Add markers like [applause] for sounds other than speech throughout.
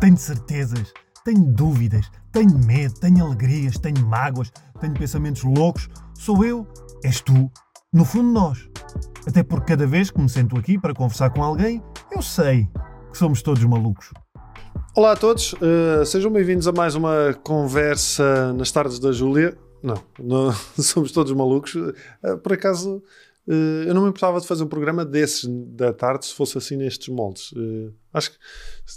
Tenho certezas, tenho dúvidas, tenho medo, tenho alegrias, tenho mágoas, tenho pensamentos loucos. Sou eu, és tu, no fundo nós. Até porque cada vez que me sento aqui para conversar com alguém, eu sei que somos todos malucos. Olá a todos, uh, sejam bem-vindos a mais uma conversa nas tardes da Júlia. Não, não [laughs] somos todos malucos. Uh, por acaso, eu não me importava de fazer um programa desses da tarde se fosse assim nestes moldes. acho que,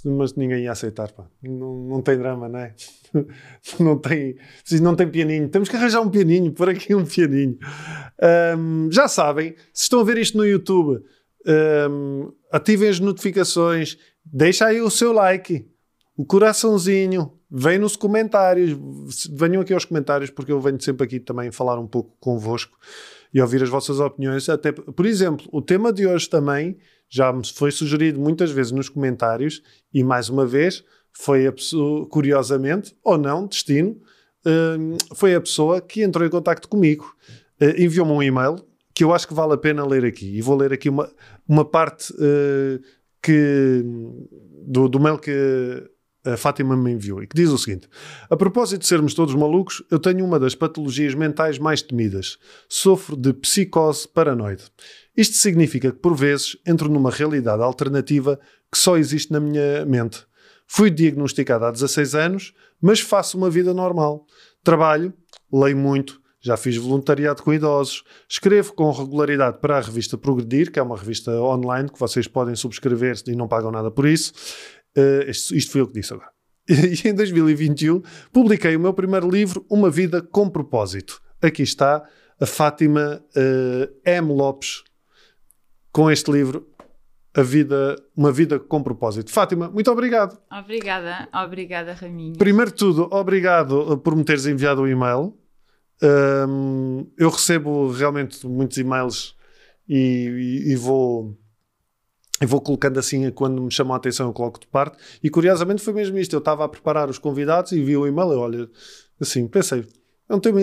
mas ninguém ia aceitar, pá. Não, não tem drama, não é? [laughs] não tem, não tem pianinho. Temos que arranjar um pianinho, por aqui um pianinho. Um, já sabem, se estão a ver isto no YouTube, um, ativem as notificações, deixa aí o seu like o coraçãozinho, vem nos comentários, venham aqui aos comentários, porque eu venho sempre aqui também falar um pouco convosco e ouvir as vossas opiniões. Até, por exemplo, o tema de hoje também já me foi sugerido muitas vezes nos comentários e mais uma vez foi a pessoa, curiosamente, ou não, destino, hum, foi a pessoa que entrou em contato comigo, uh, enviou-me um e-mail que eu acho que vale a pena ler aqui. E vou ler aqui uma, uma parte uh, que, do, do mail que a Fátima me enviou e que diz o seguinte: A propósito de sermos todos malucos, eu tenho uma das patologias mentais mais temidas. Sofro de psicose paranoide. Isto significa que, por vezes, entro numa realidade alternativa que só existe na minha mente. Fui diagnosticado há 16 anos, mas faço uma vida normal. Trabalho, leio muito, já fiz voluntariado com idosos, escrevo com regularidade para a revista Progredir, que é uma revista online que vocês podem subscrever e não pagam nada por isso. Uh, isto, isto foi eu que disse agora. [laughs] E em 2021 publiquei o meu primeiro livro, Uma Vida com Propósito. Aqui está a Fátima uh, M. Lopes com este livro, a vida, Uma Vida com Propósito. Fátima, muito obrigado. Obrigada, obrigada, Raminho. Primeiro de tudo, obrigado por me teres enviado o e-mail. Um, eu recebo realmente muitos e-mails e, e, e vou eu vou colocando assim, quando me chamam a atenção, eu coloco de parte. E curiosamente foi mesmo isto. Eu estava a preparar os convidados e vi o e-mail. Olha, assim, pensei, é um tema,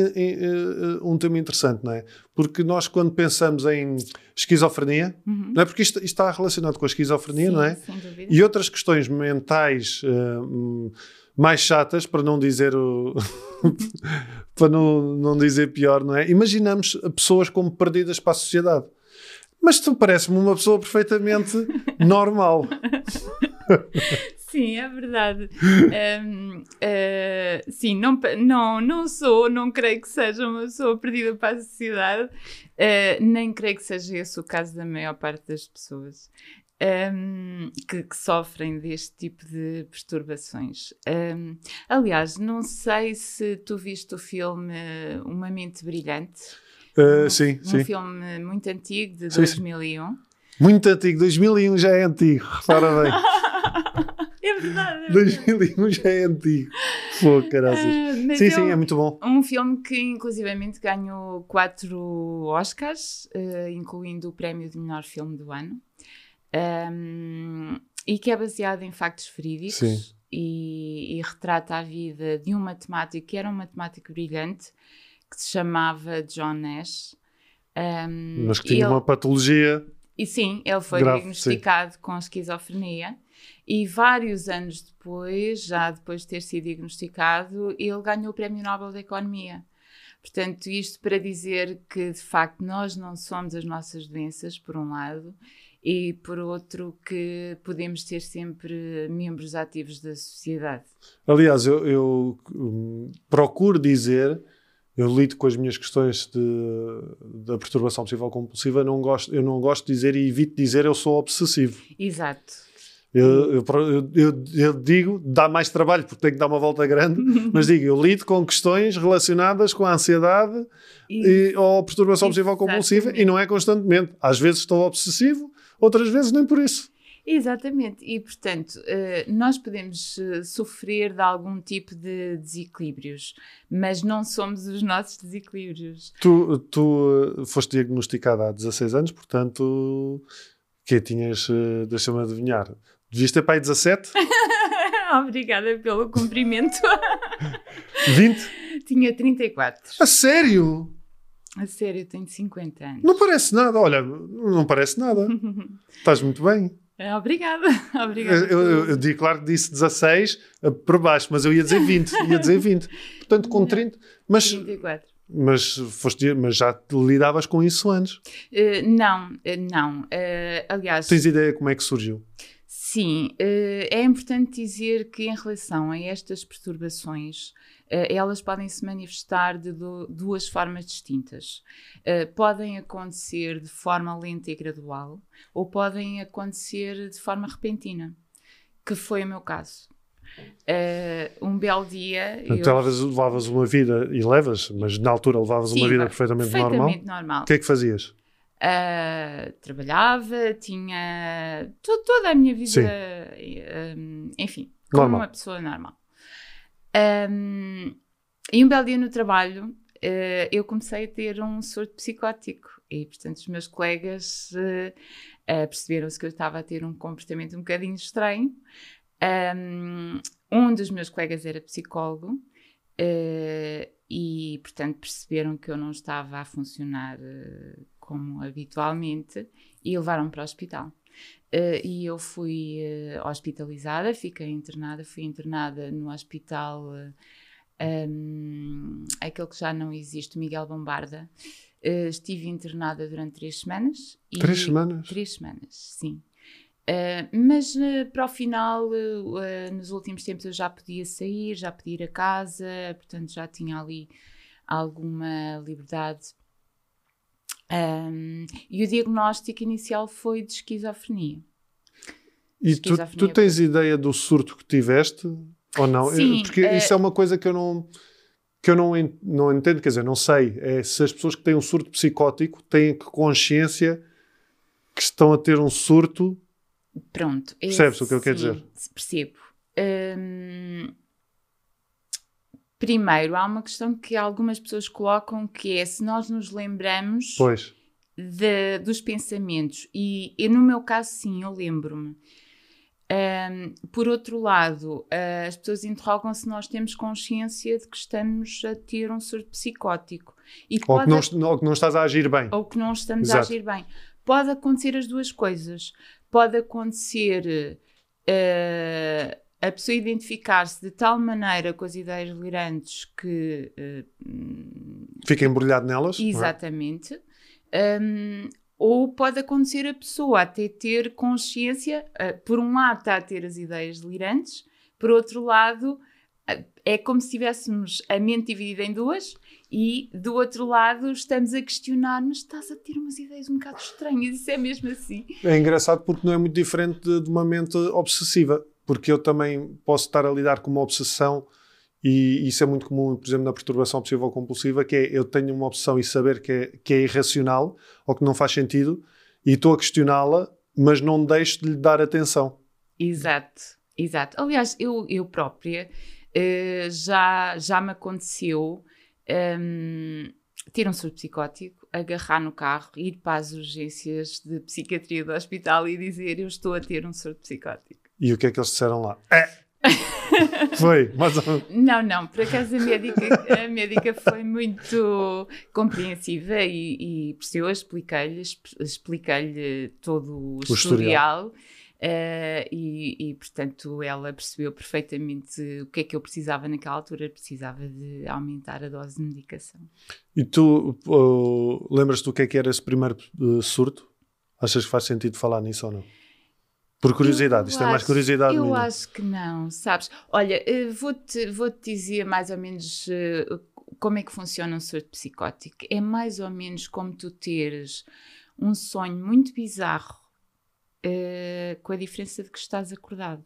um tema interessante, não é? Porque nós, quando pensamos em esquizofrenia, uhum. não é? Porque isto, isto, está relacionado com a esquizofrenia, Sim, não é? E outras questões mentais uh, mais chatas, para não dizer o. [laughs] para não, não dizer pior, não é? Imaginamos pessoas como perdidas para a sociedade. Mas tu parece-me uma pessoa perfeitamente [laughs] normal. Sim, é verdade. Um, uh, eh, sim, não, não, não sou, não creio que seja uma pessoa perdida para a sociedade, uh, nem creio que seja esse o caso da maior parte das pessoas. Um, que, que, sofrem deste tipo de perturbações. Um, aliás, não sei se tu viste o filme Uma Mente Brilhante. Uh, um, sim, um sim. filme muito antigo, de sim, 2001. Sim. Muito antigo, 2001 já é antigo, repara bem. [laughs] é verdade. 2001 já é antigo. Pô, caraças. Uh, sim, sim, é muito bom. Um filme que inclusivamente ganhou quatro Oscars, uh, incluindo o prémio de melhor filme do ano. Um, e que é baseado em factos verídicos e, e, retrata a vida de um matemático que era um matemático brilhante que se chamava John Nash. Um, Mas que tinha ele, uma patologia. E sim, ele foi grave, diagnosticado sim. com esquizofrenia. E vários anos depois, já depois de ter sido diagnosticado, ele ganhou o Prémio Nobel da Economia. Portanto, isto para dizer que de facto nós não somos as nossas doenças, por um lado, e por outro que podemos ser sempre membros ativos da sociedade. Aliás, eu, eu um, procuro dizer eu lido com as minhas questões de, da perturbação possível compulsiva, não gosto, eu não gosto de dizer e evito dizer eu sou obsessivo. Exato. Eu, eu, eu, eu, digo, dá mais trabalho porque tenho que dar uma volta grande, [laughs] mas digo, eu lido com questões relacionadas com a ansiedade e, ou perturbação possível compulsiva e não é constantemente. Às vezes estou obsessivo, outras vezes nem por isso. Exatamente, e portanto, eh, nós podemos eh, sofrer de algum tipo de desequilíbrios, mas não somos os nossos desequilíbrios. Tu, tu eh, foste diagnosticada há 16 anos, portanto, que tinhas, deixa-me adivinhar, devias ter pai 17? [laughs] Obrigada pelo cumprimento. [laughs] 20? Tinha 34. A sério? A sério, tenho 50 anos. Não parece nada, olha, não parece nada. [laughs] Estás muito bem. É, Obrigada, [laughs] obrigada. Eu, eu, eu digo, claro que disse 16 eh, por baixo, mas eu ia dizer 20, ia dizer 20. [laughs] Portanto, com 30. Mas, 24. mas, foste, mas já lidavas com isso antes. Eh, não, eh, não. Eh, aliás, Tens ideia como é que surgiu? sim, eh, é importante dizer que em relação a estas perturbações, elas podem se manifestar de du- duas formas distintas. Eh, podem acontecer de forma lenta e gradual, ou podem acontecer de forma repentina, que foi o meu caso. Eh, um belo dia. Portanto, eu- levavas, levavas uma vida, e levas, mas na altura levavas uma Sim, vida pá, perfeitamente, normal. perfeitamente normal. O que é que fazias? Uh, trabalhava, tinha to- toda a minha vida, um, enfim, como Normal. uma pessoa normal. Um, e um belo dia no trabalho, uh, eu comecei a ter um surto psicótico. E, portanto, os meus colegas uh, uh, perceberam-se que eu estava a ter um comportamento um bocadinho estranho. Um, um dos meus colegas era psicólogo. e, portanto, perceberam que eu não estava a funcionar como habitualmente e levaram-me para o hospital. Uh, e eu fui uh, hospitalizada, fiquei internada, fui internada no hospital, uh, um, aquele que já não existe, Miguel Bombarda. Estive internada durante três semanas. e- Três semanas? Três semanas, sim. Mas para o final, nos últimos tempos, eu já podia sair, já podia ir a casa, portanto já tinha ali alguma liberdade. Um, e o diagnóstico inicial foi de esquizofrenia. E tu, Esquizofrenia tu tens ideia do surto que tiveste ou não? Sim, Porque eh, isso é uma coisa que eu não que eu não, não entendo, quer dizer, não sei. É se as pessoas que têm um surto psicótico têm que consciência que estão a ter um surto. Pronto. Percebes o que eu quero dizer? Percebo. Hum, primeiro, há uma questão que algumas pessoas colocam que é se nós nos lembramos de- dos pensamentos. E, e no meu caso, sim, eu lembro-me. Ahm, por outro lado, ah, as pessoas interrogam se nós temos consciência de que estamos a ter um surto psicótico. E ou que, não, ou que não estás a agir bem. ou que não estamos a Exato. agir bem. Pode acontecer as duas coisas. Pode acontecer eh, a pessoa identificar-se de tal maneira com as ideias delirantes que. hum, Fica embrulhado nelas. é? exatamente. Hum, ou pode acontecer a pessoa até ter consciência, eh, por um lado, está a ter as ideias delirantes, por outro lado, eh, é como se tivéssemos a mente dividida em duas e do outro lado estamos a questionar, mas estás a ter umas ideias um bocado estranhas, isso é mesmo assim? É engraçado porque não é muito diferente de, de uma mente obsessiva. Porque eu também posso estar a lidar com uma obsessão e isso é muito comum, por exemplo, na perturbação ou compulsiva, que é eu tenho uma obsessão e saber que é, que é irracional ou que não faz sentido e estou a questioná-la, mas não deixo de lhe dar atenção. Exato, exato. Aliás, eu, eu própria eh, já, já me aconteceu hum, ter um surto psicótico, agarrar no carro, ir para as urgências de psiquiatria do hospital e dizer eu estou a ter um surto psicótico. E o que é que eles disseram lá? É. [laughs] Foi, menos. Não, não, por acaso a médica, a médica foi muito compreensiva e, e percebeu, expliquei-lhe, exp- expliquei-lhe todo o, O historial. eh, e, e, portanto, ela percebeu perfeitamente o que é que eu precisava naquela altura. Precisava de aumentar a dose de medicação. E tu uh, lembras-te do que é que era esse primeiro uh, surto? Achas que faz sentido falar nisso ou não? Por curiosidade, Eu isto é mais acho- curiosidade Eu minha. acho que não, sabes? Olha, eh, vou-te vou -te dizer mais ou menos eh, como é que funciona um surto psicótico. É mais ou menos como tu teres um sonho muito bizarro, eh, com a diferença de que estás acordado.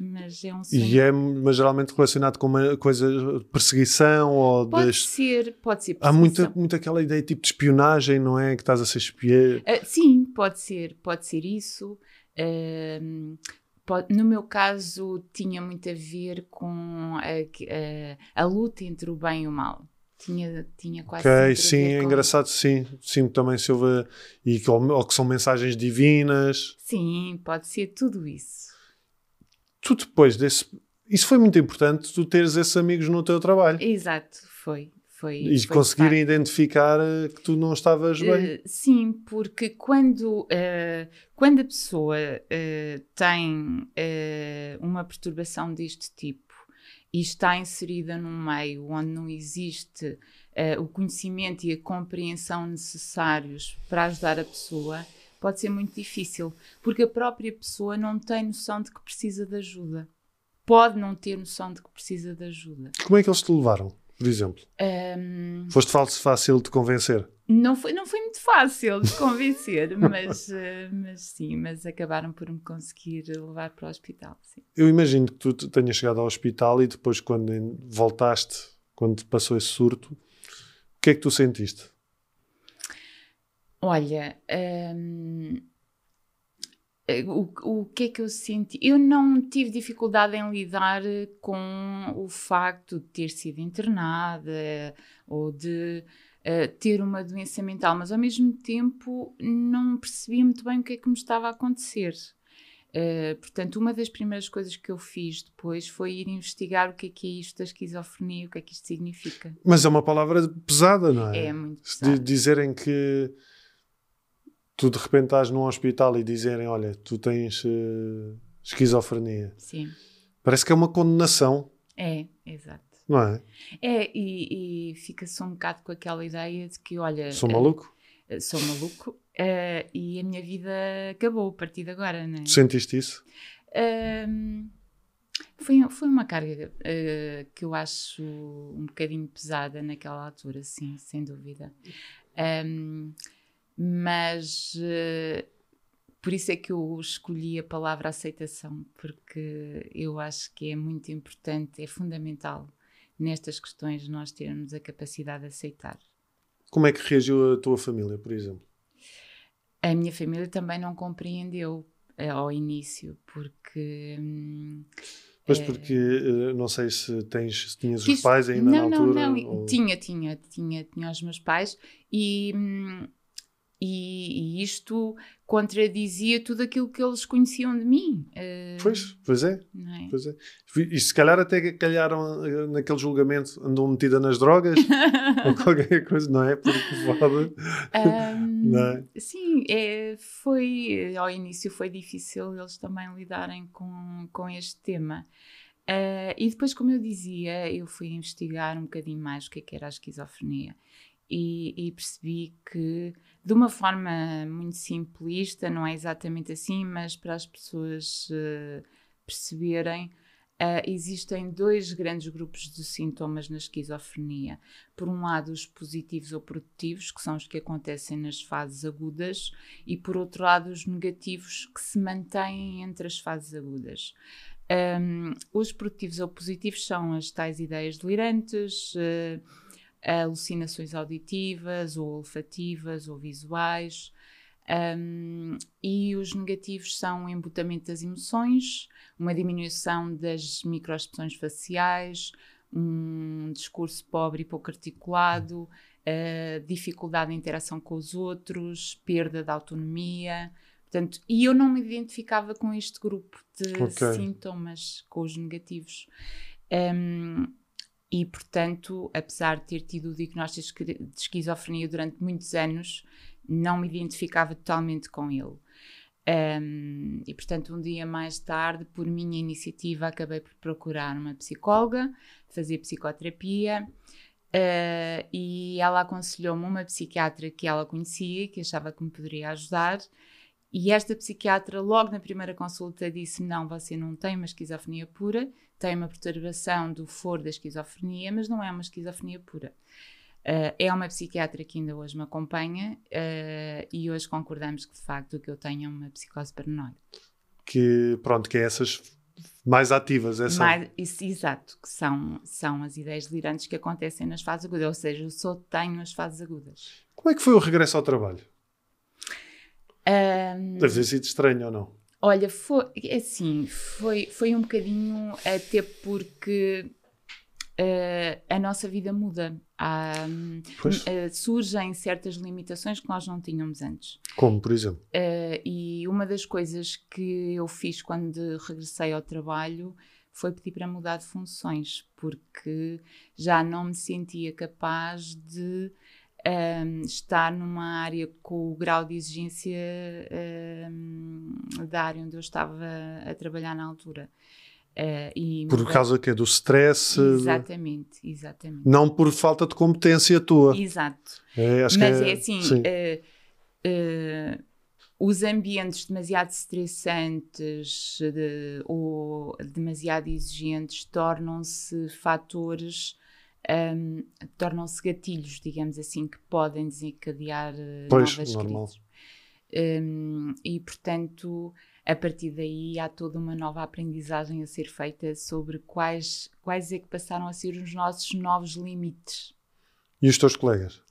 Mas é um sonho. E é mas geralmente relacionado com uma coisa de perseguição ou Pode de... ser, pode ser. Há perseguição. muito aquela ideia tipo de espionagem, não é? Que estás a ser espiã. Ah, sim, pode ser, pode ser isso. Pode- no meu caso, tinha muito a ver com a, a- a luta entre o bem e o mal. Tinha, tinha quase Ok, a sim, é engraçado, sim. Sim, também se houve. E que, ou que são mensagens divinas. Sim, pode ser tudo isso. Tu depois desse. Isso foi muito importante, tu teres esses amigos no teu trabalho. Exato, foi. Foi. E foi conseguirem identificar eh, que tu não estavas bem. Eh, sim, porque quando, eh, quando a pessoa eh, tem uma perturbação deste tipo e está inserida num meio onde não existe o conhecimento e a compreensão necessários para ajudar a pessoa, pode ser muito difícil, porque a própria pessoa não tem noção de que precisa de ajuda. Pode não ter noção de que precisa de ajuda. Como é que eles te levaram, por exemplo? Ahm, Foste fácil de convencer? Não foi, não foi muito fácil de convencer, [laughs] mas, eh, mas sim, mas acabaram por me conseguir levar para o hospital. Sim. Eu imagino que tu te- tenhas chegado ao hospital e depois, quando voltaste, quando passou esse surto, o que é que tu sentiste? Olha, hum, o, o que é que eu senti? Eu não tive dificuldade em lidar com o facto de ter sido internada ou de eh, ter uma doença mental, mas ao mesmo tempo não percebia muito bem o que é que me estava a acontecer. Eh, portanto, uma das primeiras coisas que eu fiz depois foi ir investigar o que é que é isto da esquizofrenia, o que é que isto significa. Mas é uma palavra pesada, não é? É muito di- dizerem que tu de repente estás num hospital e dizerem, olha, tu tens eh, esquizofrenia. Sim, Parece que é uma condenação, é, exato. não é? É, e, e fica-se um bocado com aquela ideia de que, olha, Sou eh, maluco? eh, sou maluco e a minha vida acabou a partir de agora, não é? Tu sentiste isso? Foi, foi uma carga que eu acho um bocadinho pesada naquela altura, sim, sem dúvida. Ahm, mas eh, por isso é que eu escolhi a palavra aceitação, porque eu acho que é muito importante, é fundamental nestas questões nós termos a capacidade de aceitar. Como é que reagiu a tua família, por exemplo? A minha família também não compreendeu eh, ao início, porque. hum, Mas É. porque eh, não sei se tens se tinhas os pais ainda não, na altura. Não, não, ou- tinha, tinha, tinha, tinha os meus pais e, hum, e, e isto contradizia tudo aquilo que eles conheciam de mim. eh, Pois, pois é, é? pois é. E se calhar até calharam eh, naquele julgamento andou metida nas drogas [laughs] ou qualquer coisa, não é? Porque pode. Ahm, Não é? Sim, é, foi, ao início foi difícil eles também lidarem com, com este tema. Ah, e depois, como eu dizia, eu fui investigar um bocadinho mais o que, é que era a esquizofrenia e, e percebi que, de uma forma muito simplista, não é exatamente assim, mas para as pessoas eh, perceberem, ah, existem dois grandes grupos de sintomas na esquizofrenia. Por um lado, os positivos ou produtivos, que são os que acontecem nas fases agudas, e por outro lado, os negativos que se mantêm entre as fases agudas. Um, os produtivos ou positivos são as tais ideias delirantes, eh, alucinações auditivas ou olfativas ou visuais. Um, e os negativos são o embutamento das emoções, uma diminuição das microexpressões faciais, um discurso pobre e pouco articulado, uh, dificuldade em interação com os outros, perda de autonomia. Portanto, e eu não me identificava com este grupo de Ok. sintomas, com os negativos. Um, e, portanto, apesar de ter tido o diagnóstico de esquizofrenia durante muitos anos, não me identificava totalmente com ele. Um, e, portanto, um dia mais tarde, por minha iniciativa, acabei por procurar uma psicóloga, fazer psicoterapia. Uh, e ela aconselhou-me uma psiquiatra que ela conhecia, que achava que me poderia ajudar. E esta psiquiatra, logo na primeira consulta, disse: Não, você não tem uma esquizofrenia pura, tem uma perturbação do foro da esquizofrenia, mas não é uma esquizofrenia pura. Uh, é uma psiquiatra que ainda hoje me acompanha uh, e hoje concordamos que de facto que eu tenho é uma psicose paranoide. Que pronto, que é essas mais ativas, essa. Mais, isso, exato, que são, são as ideias delirantes que acontecem nas fases agudas, ou seja, eu só tenho as fases agudas. Como é que foi o regresso ao trabalho? Um, Deve ter sido estranho ou não? Olha, foi assim, foi, foi um bocadinho até porque uh, a nossa vida muda. Há, uh, surgem certas limitações que nós não tínhamos antes. Como, por exemplo? Uh, e uma das coisas que eu fiz quando regressei ao trabalho foi pedir para mudar de funções, porque já não me sentia capaz de um, estar numa área com o grau de exigência um, da área onde eu estava a trabalhar na altura. Uh, e por causa que é do stress? Exatamente, exatamente. Não por falta de competência tua. Exato. É, Mas é, é, assim, uh, uh, os ambientes demasiado estressantes de, ou demasiado exigentes tornam-se fatores, um, tornam-se gatilhos, digamos assim, que podem desencadear pois, novas normal. crises. Um, e, portanto, a partir daí há toda uma nova aprendizagem a ser feita sobre quais, quais é que passaram a ser os nossos novos limites. E os teus colegas?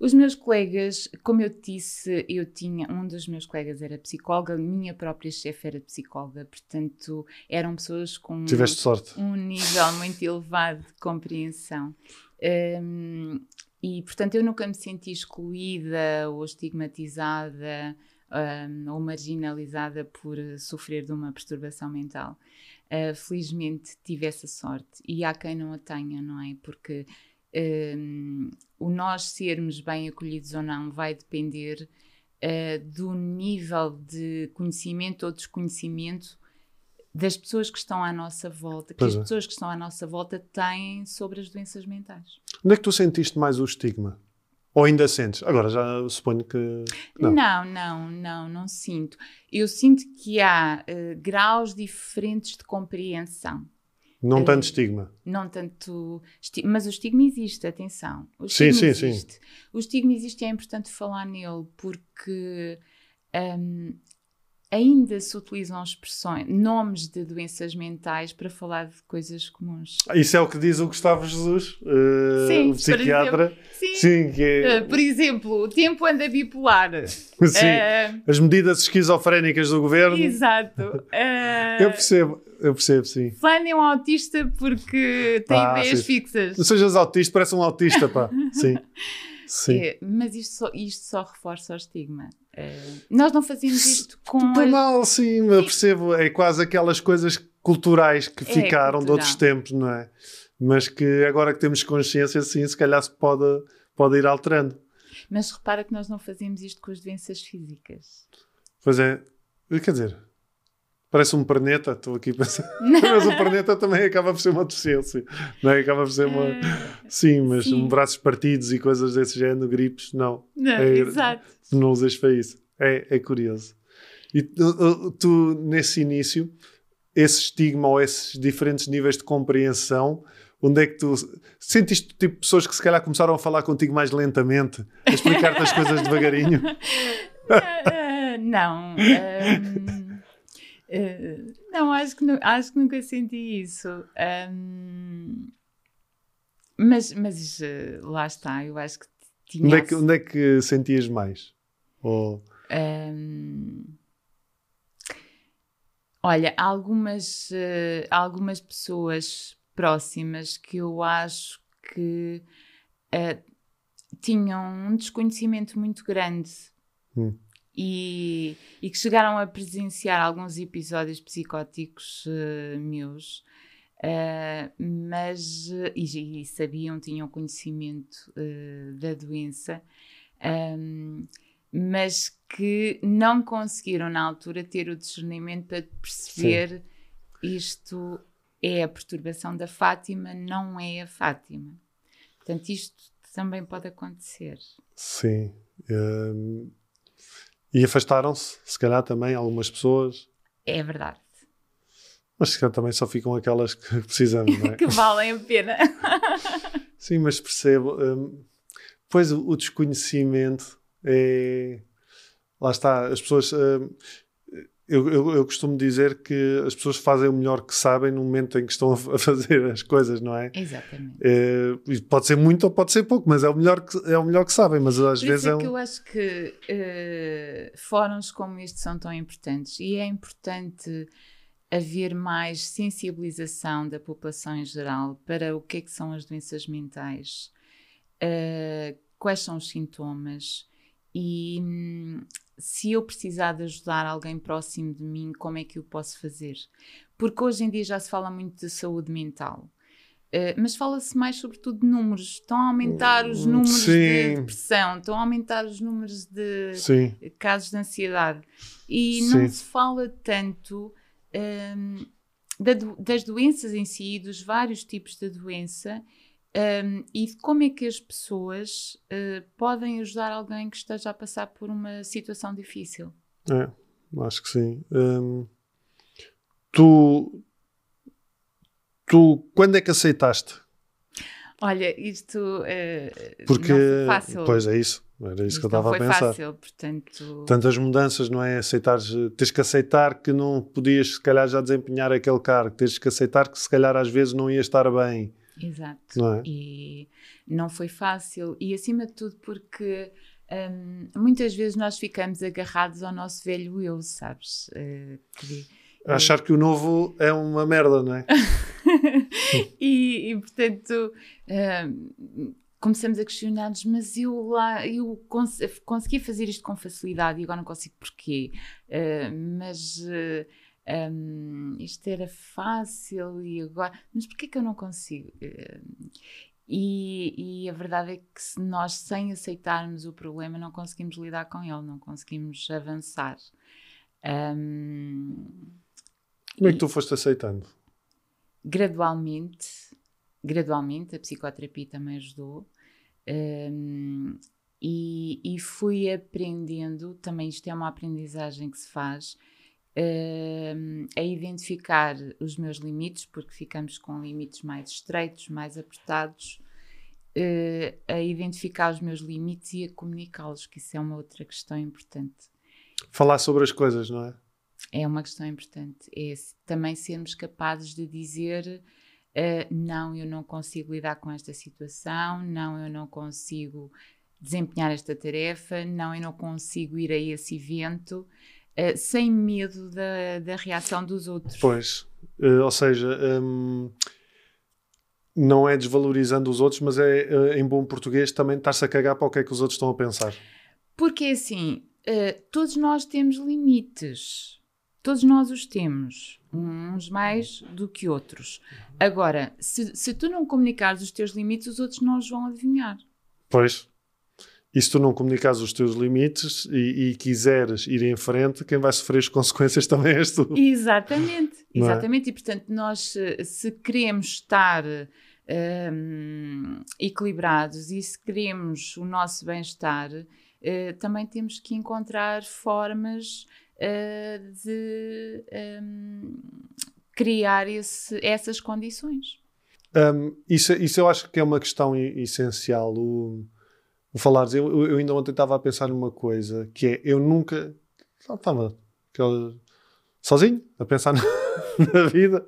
Os meus colegas, como eu te disse, eu tinha, um dos meus colegas era psicóloga, minha própria chefe era psicóloga, portanto eram pessoas com Tiveste sorte. um nível muito elevado de compreensão. Um, e portanto eu nunca me senti excluída ou estigmatizada um, ou marginalizada por sofrer de uma perturbação mental. Uh, felizmente tive essa sorte e há quem não a tenha, não é? Porque um, o nós sermos bem acolhidos ou não vai depender uh, do nível de conhecimento ou desconhecimento das pessoas que estão à nossa volta, que pois as é. pessoas que estão à nossa volta têm sobre as doenças mentais. Onde é que tu sentiste mais o estigma? Ou ainda sentes? Agora já suponho que. Não, não, não, não, não sinto. Eu sinto que há uh, graus diferentes de compreensão. Não uh, tanto estigma. Não tanto. Mas o estigma existe, atenção. O estigma sim, sim, existe. sim. O estigma existe e é importante falar nele porque um, ainda se utilizam expressões, nomes de doenças mentais para falar de coisas comuns. Isso é o que diz o Gustavo Jesus, uh, sim, o psiquiatra. Exemplo, sim, sim que é... uh, por exemplo, o tempo anda bipolar. [laughs] sim, uh, as medidas esquizofrénicas do governo. Exato. [laughs] eu percebo. Eu percebo, sim. Fulano é um autista porque tem ah, ideias sim. fixas. Não sejas autista, parece um autista, pá. [laughs] Sim. Sim. É, mas isto só, isto só reforça o estigma. Uh, nós não fazíamos isto com. Bem mal, sim, eu percebo. É quase aquelas coisas culturais que é ficaram cultural. de outros tempos, não é? Mas que agora que temos consciência, sim, se calhar se pode, pode ir alterando. Mas repara que nós não fazíamos isto com as doenças físicas. Pois é, quer dizer, parece um perneta, estou aqui a pensar. [laughs] mas o perneta também acaba por ser uma deficiência, não é? Acaba por ser uma. Uh, sim, mas sim. Um braços partidos e coisas desse género, gripes, não. Não, é, exato não usas para isso. É, é curioso. E tu, tu, nesse início, esse estigma ou esses diferentes níveis de compreensão, onde é que tu sentiste tipo pessoas que se calhar começaram a falar contigo mais lentamente, a explicar-te as coisas devagarinho? Uh, [laughs] não. Um, uh, não, acho que, acho que nunca senti isso. Um, mas mas uh, lá está, eu acho que tinha. Onde é que, onde é que sentias mais? Ou... Um, olha, algumas, uh, algumas pessoas próximas que eu acho que tinham um desconhecimento muito grande hum. E, e, que chegaram a presenciar alguns episódios psicóticos uh, meus. Uh, mas e, e, sabiam, tinham conhecimento uh, da doença, um, mas que não conseguiram na altura ter o discernimento para perceber Sim. isto é a perturbação da Fátima, não é a Fátima. Portanto, isto também pode acontecer. Sim. Um, e afastaram-se, se calhar também, algumas pessoas. É verdade. Mas se calhar também só ficam aquelas que [laughs] precisamos, não é? [laughs] que valem a pena. [laughs] Sim, mas percebo. Um, pois o, o desconhecimento é. Lá está, as pessoas. Uh, eu, eu, eu, costumo dizer que as pessoas fazem o melhor que sabem no momento em que estão a [laughs] fazer as coisas, não é? Exatamente. É, pode ser muito ou pode ser pouco, mas é o melhor que, é o melhor que sabem. Mas às Por vezes é, é um... que eu acho que uh, fóruns como este são tão importantes e é importante haver mais sensibilização da população em geral para o que é que são as doenças mentais, uh, quais são os sintomas e hum, se eu precisar de ajudar alguém próximo de mim, como é que eu posso fazer? porque hoje em dia já se fala muito de saúde mental. Uh, mas fala-se mais sobretudo de números. Estão a aumentar os números Sim. de depressão, estão a aumentar os números de Sim. casos de ansiedade. E Sim. não se fala tanto hum, da do- das doenças em si, dos vários tipos de doença hum, e de como é que as pessoas eh, podem ajudar alguém que esteja a passar por uma situação difícil. É, acho que sim. Hum, tu, tu, quando é que aceitaste? Olha, isto eh, Porque, não foi fácil. pois é isso, era isso que eu estava a foi pensar. fácil, portanto... Tantas mudanças, não é? Aceitares, tens que aceitar que não podias, se calhar, já desempenhar aquele cargo, tens que aceitar que, se calhar, às vezes não ia estar bem, Exato. não é? E não foi fácil. E acima de tudo, porque hum, muitas vezes nós ficamos agarrados ao nosso velho eu, sabes? Eh, que- Achar que o novo é uma merda, não é? [laughs] e, e, portanto. hum, Começamos a questionar-nos, mas eu lá eu cons consegui fazer isto com facilidade e agora não consigo porquê. Eh, mas eh, hum, isto era fácil e agora. Mas porquê que eu não consigo? E, e a verdade é que se nós, sem aceitarmos o problema, não conseguimos lidar com ele, não conseguimos avançar. Hum, Como é que tu foste aceitando? gradualmente, gradualmente, a psicoterapia também ajudou. hum, e, e fui aprendendo, também isto é uma aprendizagem que se faz, hum, a identificar os meus limites, porque ficamos com limites mais estreitos, mais apertados, eh, a identificar os meus limites e a comunicá-los, que isso é uma outra questão importante. Falar sobre as coisas, não é? É uma questão importante. É também sermos capazes de dizer eh, não, eu não consigo lidar com esta situação, não, eu não consigo desempenhar esta tarefa, não, eu não consigo ir a esse evento, eh, sem medo da, da reação dos outros. Pois. Eh, ou seja, hum, não é desvalorizando os outros, mas é, eh, em bom português, também estar-se a cagar para o que é que os outros estão a pensar. Porque assim, eh, todos nós temos limites. Todos nós os temos, uns mais do que outros. Agora, se, se tu não comunicares os teus limites, os outros não os vão adivinhar. Pois. E se tu não comunicares os teus limites e, e quiseres ir em frente, quem vai sofrer as [laughs] consequências também és tu. Exatamente, Não é? exatamente. E portanto, nós, se, se queremos estar hum, equilibrados e se queremos o nosso bem-estar, eh, também temos que encontrar formas eh, de hum, criar esse- essas condições. Um, isso, isso eu acho que é uma questão essencial. O falares, eu, eu- ainda ontem estava a pensar numa coisa que é: eu nunca estava sozinho a pensar [laughs] na, na vida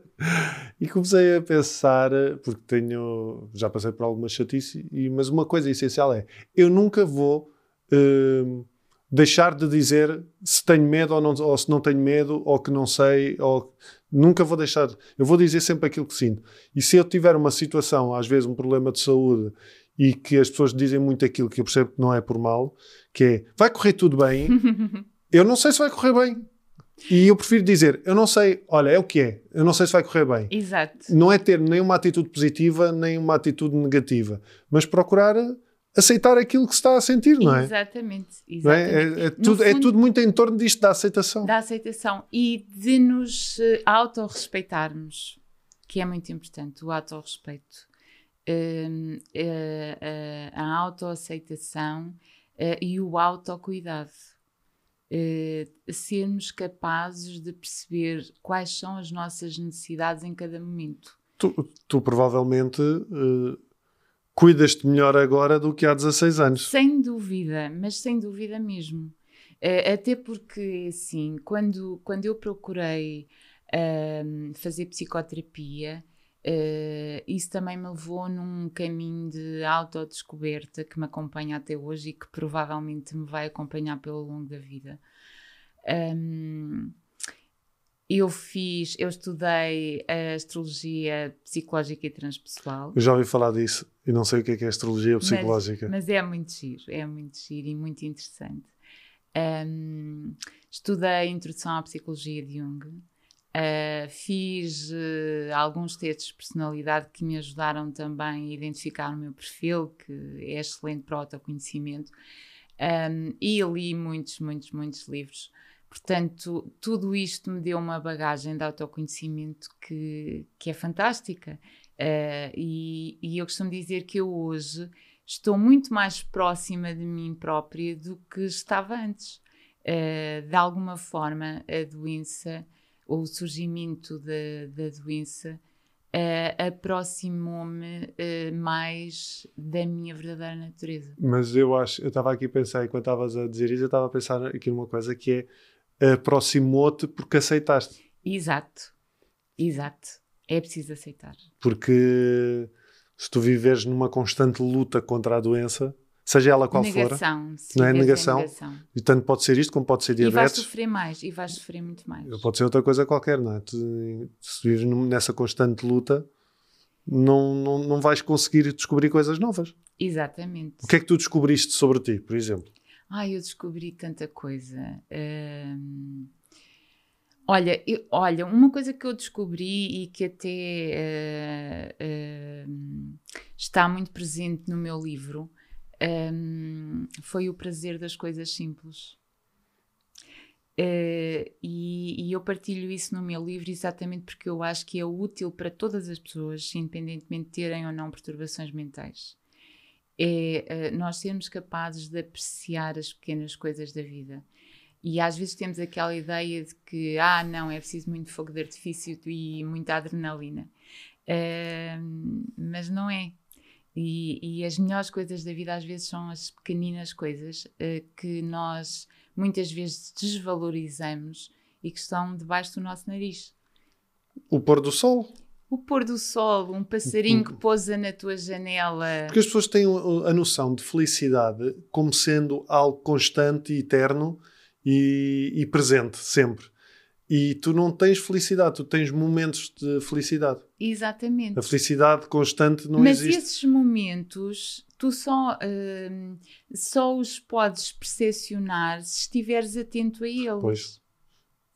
e comecei a pensar, porque tenho já passei por alguma chatice, e, mas uma coisa essencial é: eu nunca vou um, deixar de dizer se tenho medo ou, não, ou se não tenho medo, ou que não sei, ou nunca vou deixar. Eu vou dizer sempre aquilo que sinto. E se eu tiver uma situação, às vezes um problema de saúde, e que as pessoas dizem muito aquilo que eu percebo que não é por mal, que é vai correr tudo bem, [laughs] eu não sei se vai correr bem. E eu prefiro dizer, eu não sei, olha, é o que é, eu não sei se vai correr bem. Exato. Não é ter nem uma atitude positiva, nem uma atitude negativa, mas procurar aceitar aquilo que se está a sentir, não é? Exatamente. É? exatamente. É, é No tudo, é fundo, tudo muito em torno disto da aceitação. da aceitação e de nos eh, autorrespeitarmos, que é muito importante, o autorrespeito. Hum, a autoaceitação eh, e o autocuidado. Eh, sermos capazes de perceber quais são as nossas necessidades em cada momento. Tu, tu provavelmente eh, cuidas-te melhor agora do que há 16 anos. Sem dúvida, mas sem dúvida mesmo. Até porque, assim, quando, quando eu procurei ahm, fazer psicoterapia, eh, isso também me levou num caminho de autodescoberta que me acompanha até hoje e que provavelmente me vai acompanhar pelo longo da vida. Ahm, eu fiz, eu estudei a astrologia psicológica e transpessoal. Eu já ouvi falar disso e não sei o que é que é astrologia psicológica. Mas, mas é muito giro, é muito giro e muito interessante. Um, estudei a introdução à psicologia de Jung. Uh, fiz uh, alguns testes de personalidade que me ajudaram também a identificar o meu perfil, que é excelente para o autoconhecimento. Um, e li muitos, muitos, muitos livros. Portanto, tudo isto me deu uma bagagem de autoconhecimento que, que é fantástica. Uh, e, e, eu costumo dizer que eu hoje estou muito mais próxima de mim própria do que estava antes. De alguma forma, a doença ou o surgimento da, da doença uh, aproximou-me uh, mais da minha verdadeira natureza. Mas eu acho, eu estava aqui a pensar, enquanto estavas a dizer isso, eu estava a pensar aqui numa coisa que é aproximou-te porque aceitaste. Exato, exato. É preciso aceitar. Porque se tu viveres numa constante luta contra a doença, seja ela qual negação, for. Não é negação. negação. E tanto pode ser isto como pode ser diabetes. E vais sofrer mais, e vais sofrer muito mais. Pode ser outra coisa qualquer, não é? Tu, se vives nessa constante luta, não, não, não vais conseguir descobrir coisas novas. Exatamente. O que é que tu descobriste sobre ti, por exemplo? Ah, eu descobri tanta coisa. Hum... Olha, eu, olha, uma coisa que eu descobri e que até uh, uh, está muito presente no meu livro um, foi o prazer das coisas simples. Uh, e, e, eu partilho isso no meu livro exatamente porque eu acho que é útil para todas as pessoas, independentemente de terem ou não perturbações mentais. É uh, nós sermos capazes de apreciar as pequenas coisas da vida. E às vezes temos aquela ideia de que, ah, não, é preciso muito fogo de artifício e muita adrenalina. Uh, mas não é. E, e, as melhores coisas da vida às vezes são as pequeninas coisas uh, que nós muitas vezes desvalorizamos e que estão debaixo do nosso nariz. O pôr do sol. O pôr do sol, um passarinho que pousa na tua janela. Porque as pessoas têm a noção de felicidade como sendo algo constante e eterno e, e presente sempre. E tu não tens felicidade, tu tens momentos de felicidade. Exatamente. A felicidade constante não Mas existe. Mas esses momentos, tu só, uh, só os podes percepcionar se estiveres atento a eles. Pois.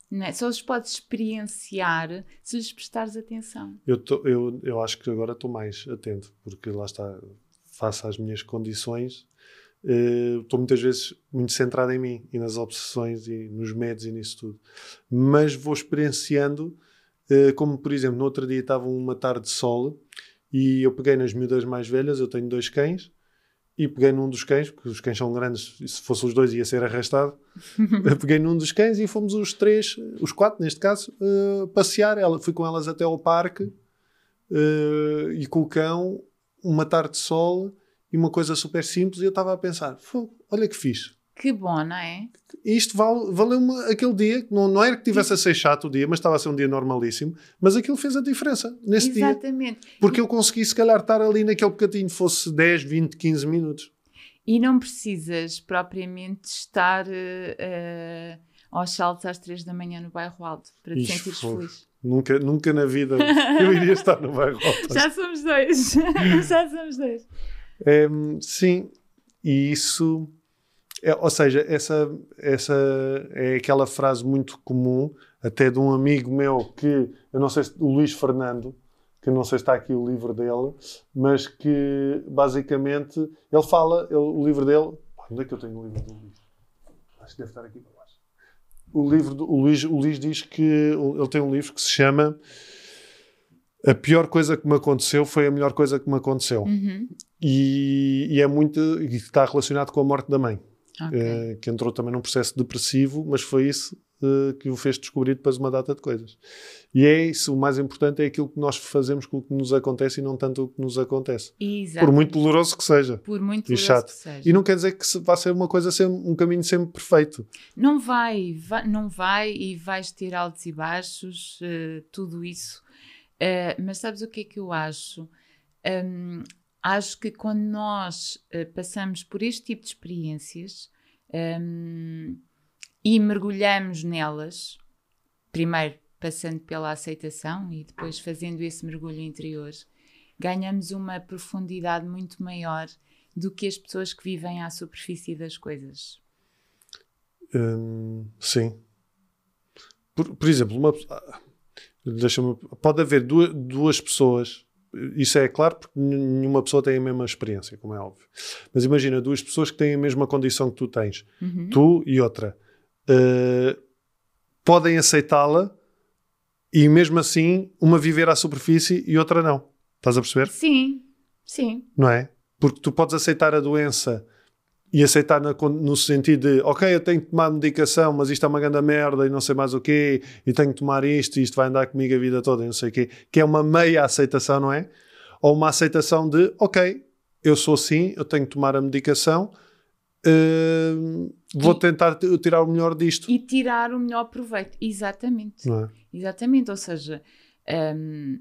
Não é? Só os podes experienciar se lhes prestares atenção. Eu, tô, eu, eu acho que agora estou mais atento, porque lá está, face às minhas condições, Uh, estou muitas vezes muito centrado em mim e nas obsessões e nos medos e nisso tudo. Mas vou experienciando, uh, como por exemplo, no outro dia estava uma tarde de sol e eu peguei nas miúdas mais velhas, eu tenho dois cães, e peguei num dos cães, porque os cães são grandes, e se fossem os dois ia ser arrastado. [laughs] peguei num dos cães e fomos os três, os quatro neste caso, uh, passear. Ela, fui com elas até ao parque e com o cão, uma tarde de sol e uma coisa super simples, e eu estava a pensar: olha que fixe. Que bom, não é? Isto vale, valeu-me aquele dia, não, não era que tivesse a ser chato o dia, mas estava a ser um dia normalíssimo, mas aquilo fez a diferença nesse Exatamente. dia. Exatamente. Porque eu consegui, se calhar, estar ali naquele bocadinho, fosse 10, 20, 15 minutos. E não precisas propriamente estar uh, aos saltos às 3 da manhã no bairro alto para te sentires feliz. Nunca, nunca na vida [laughs] eu iria estar no bairro alto. Já somos dois. [laughs] Já somos dois. É, sim, e isso, é, ou seja, essa, essa é aquela frase muito comum, até de um amigo meu que, eu não sei se, o Luís Fernando, que não sei se está aqui o livro dele, mas que basicamente ele fala, ele, o livro dele, onde é que eu tenho o livro do Luís? Acho que deve estar aqui para baixo. O livro do, o Luís, o Luís diz que ele tem um livro que se chama a pior coisa que me aconteceu foi a melhor coisa que me aconteceu. Uhum. E, e, é muito. E está relacionado com a morte da mãe, okay. uh, que entrou também num processo depressivo, mas foi isso uh, que o fez descobrir depois uma data de coisas. E é isso, o mais importante é aquilo que nós fazemos com o que nos acontece e não tanto o que nos acontece. Exato. Por muito doloroso que seja. Por muito doloroso chato. que seja. E não quer dizer que vá ser uma coisa, sempre, um caminho sempre perfeito. Não vai, vai não vai e vais ter altos e baixos, uh, tudo isso Uh, mas sabes o que é que eu acho? Um, acho que quando nós uh, passamos por este tipo de experiências um, e mergulhamos nelas, primeiro passando pela aceitação e depois fazendo esse mergulho interior, ganhamos uma profundidade muito maior do que as pessoas que vivem à superfície das coisas. Hum, sim. Por, por exemplo, uma Deixa-me. Pode haver duas, duas pessoas. Isso é claro porque nenhuma pessoa tem a mesma experiência, como é óbvio. Mas imagina duas pessoas que têm a mesma condição que tu tens, Uhum. tu e outra, eh, podem aceitá-la e mesmo assim uma viver à superfície e outra não. Estás a perceber? Sim, sim. não é? Porque tu podes aceitar a doença e aceitar na no sentido de, ok, eu tenho que tomar medicação, mas isto é uma grande merda e não sei mais o quê, e tenho que tomar isto e isto vai andar comigo a vida toda e não sei o quê, que é uma meia aceitação, não é? Ou uma aceitação de, ok, eu sou assim, eu tenho que tomar a medicação, hum, vou E- tentar tirar o melhor disto, E tirar o melhor proveito. Exatamente. é? Exatamente. Ou seja, hum,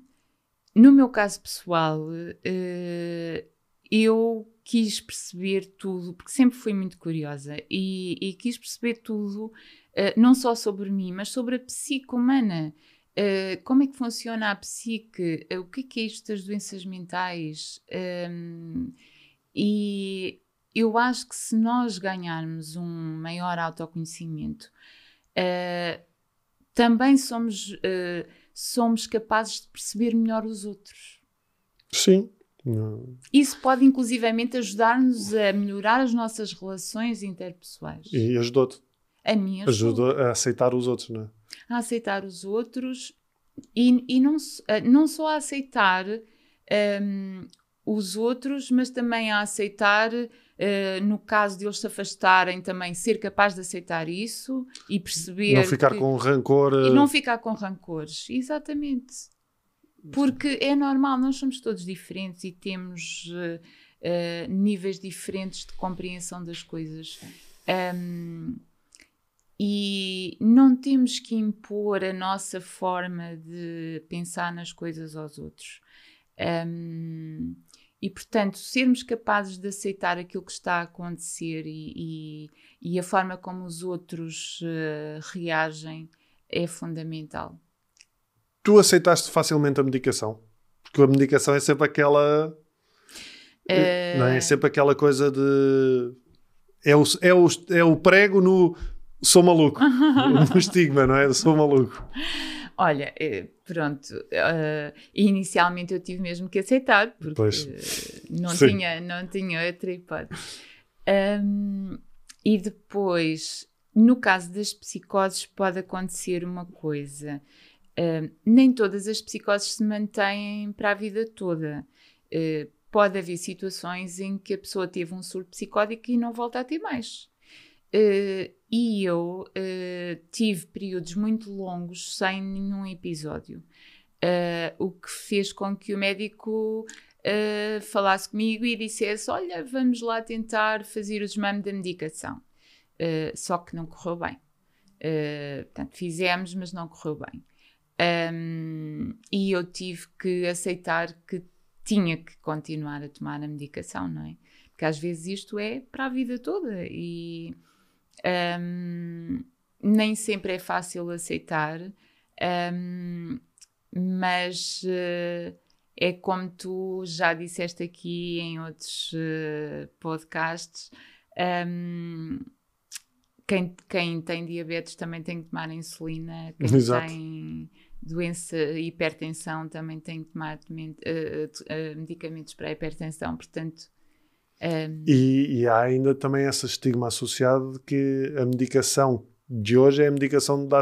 no meu caso pessoal, eh, eu quis perceber tudo, porque sempre fui muito curiosa, e, e quis perceber tudo, eh, não só sobre mim, mas sobre a psique humana. Eh, como é que funciona a psique? Eh, o que é, que é isto das doenças mentais? Hum, e eu acho que se nós ganharmos um maior autoconhecimento, também somos, somos capazes de perceber melhor os outros. Sim. Não. Isso pode inclusivamente ajudar-nos a melhorar as nossas relações interpessoais. E ajudou-te, A mim ajudou a aceitar os outros, não é? a aceitar os outros e, e não, eh, não só a aceitar ehm, os outros, mas também a aceitar, eh, no caso de eles se afastarem, também ser capaz de aceitar isso e perceber. Não ficar que- com rancor. E eh, não ficar com rancores, exatamente. Porque é normal, nós somos todos diferentes e temos eh, eh, níveis diferentes de compreensão das coisas. Ahm, e não temos que impor a nossa forma de pensar nas coisas aos outros. Ahm, e, portanto, sermos capazes de aceitar aquilo que está a acontecer e, e- e a forma como os outros eh, reagem é fundamental. Tu aceitaste facilmente a medicação? Porque a medicação é sempre aquela. Eh, Não é? sempre aquela coisa de. É o, é o, é o prego no. Sou maluco. [laughs] no estigma, não é? Sou maluco. Olha, eh, pronto, eh, inicialmente eu tive mesmo que aceitar, porque Pois. não, Sim. tinha, não tinha outra hipótese. Ahm, e depois, no caso das psicoses, pode acontecer uma coisa. Nem todas as psicoses se mantêm para a vida toda. Eh, pode haver situações em que a pessoa teve um surto psicótico e não volta a ter mais. Eh, e eu eh, tive períodos muito longos sem nenhum episódio. O que fez com que o médico falasse comigo e dissesse: Olha, vamos lá tentar fazer o desmame da medicação. Só que não correu bem. Portanto, fizemos, mas não correu bem. Ahm, e eu tive que aceitar que tinha que continuar a tomar a medicação, não é? Porque às vezes isto é para a vida toda e ahm, nem sempre é fácil aceitar, ahm, mas eh, é como tu já disseste aqui em outros eh, podcasts. quem, quem tem diabetes também tem que tomar insulina, quem Exato. tem doença, hipertensão também tem que tomar medicamentos para a hipertensão, portanto, ahm, E, e há ainda também esse estigma associado de que a medicação de hoje é a medicação da-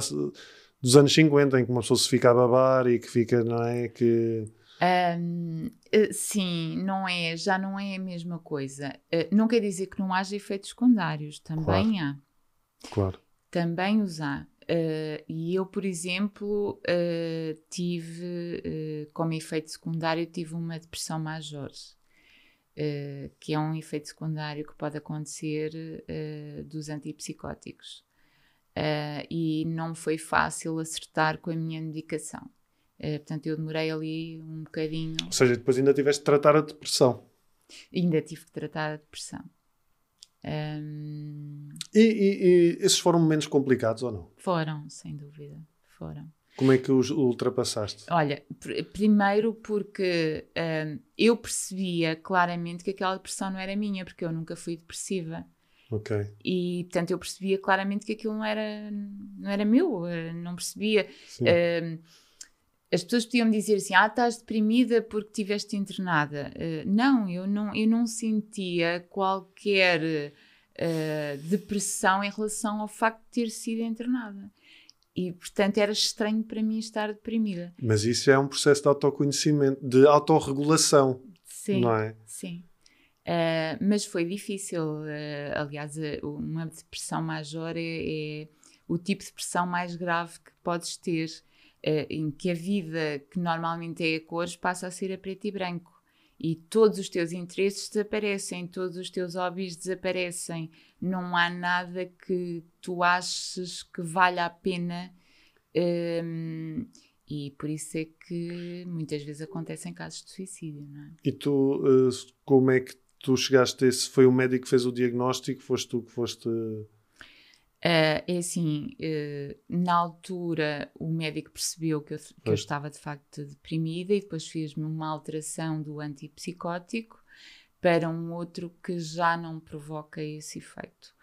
dos anos 50, em que uma pessoa se fica a babar e que fica, não é? Que. Ahm, eh, sim, não é, já não é a mesma coisa. Eh, não quer dizer que não haja efeitos secundários, também há. Claro. Também os há. Eh, e eu, por exemplo, eh, tive eh, como efeito secundário tive uma depressão major, que é um efeito secundário que pode acontecer dos antipsicóticos. E não foi fácil acertar com a minha medicação. Portanto, eu demorei ali um bocadinho, Ou seja, depois ainda tiveste de tratar a depressão. ainda tive que tratar a depressão. Ahm, E, e- e esses foram momentos complicados ou não? foram, sem dúvida, foram. Como é que os ultrapassaste? Olha, pr- primeiro porque hum, eu percebia claramente que aquela depressão não era minha, porque eu nunca fui depressiva. Ok. E, portanto, eu percebia claramente que aquilo não era, não era meu, eh, não percebia. Sim. Hum, as pessoas podiam me dizer assim: ah, estás deprimida porque estiveste internada. Uh, não, eu não, eu não sentia qualquer uh, depressão em relação ao facto de ter sido internada. E, portanto, era estranho para mim estar deprimida. Mas isso é um processo de autoconhecimento, de autorregulação, sim, não é? Sim. Uh, mas foi difícil. Aliás, uma depressão major é, é, o tipo de depressão mais grave que podes ter, em que a vida, que normalmente é a cores, passa a ser a preto e branco. E todos os teus interesses desaparecem, todos os teus hobbies desaparecem. Não há nada que tu aches que valha a pena. Um, e por isso é que muitas vezes acontecem casos de suicídio, não é? E tu, como é que tu chegaste a esse, foi o médico que fez o diagnóstico, foste tu que foste. Uh, é assim, uh, na altura o médico percebeu que eu, que eu estava de facto deprimida e depois fez-me uma alteração do antipsicótico para um outro que já não provoca esse efeito.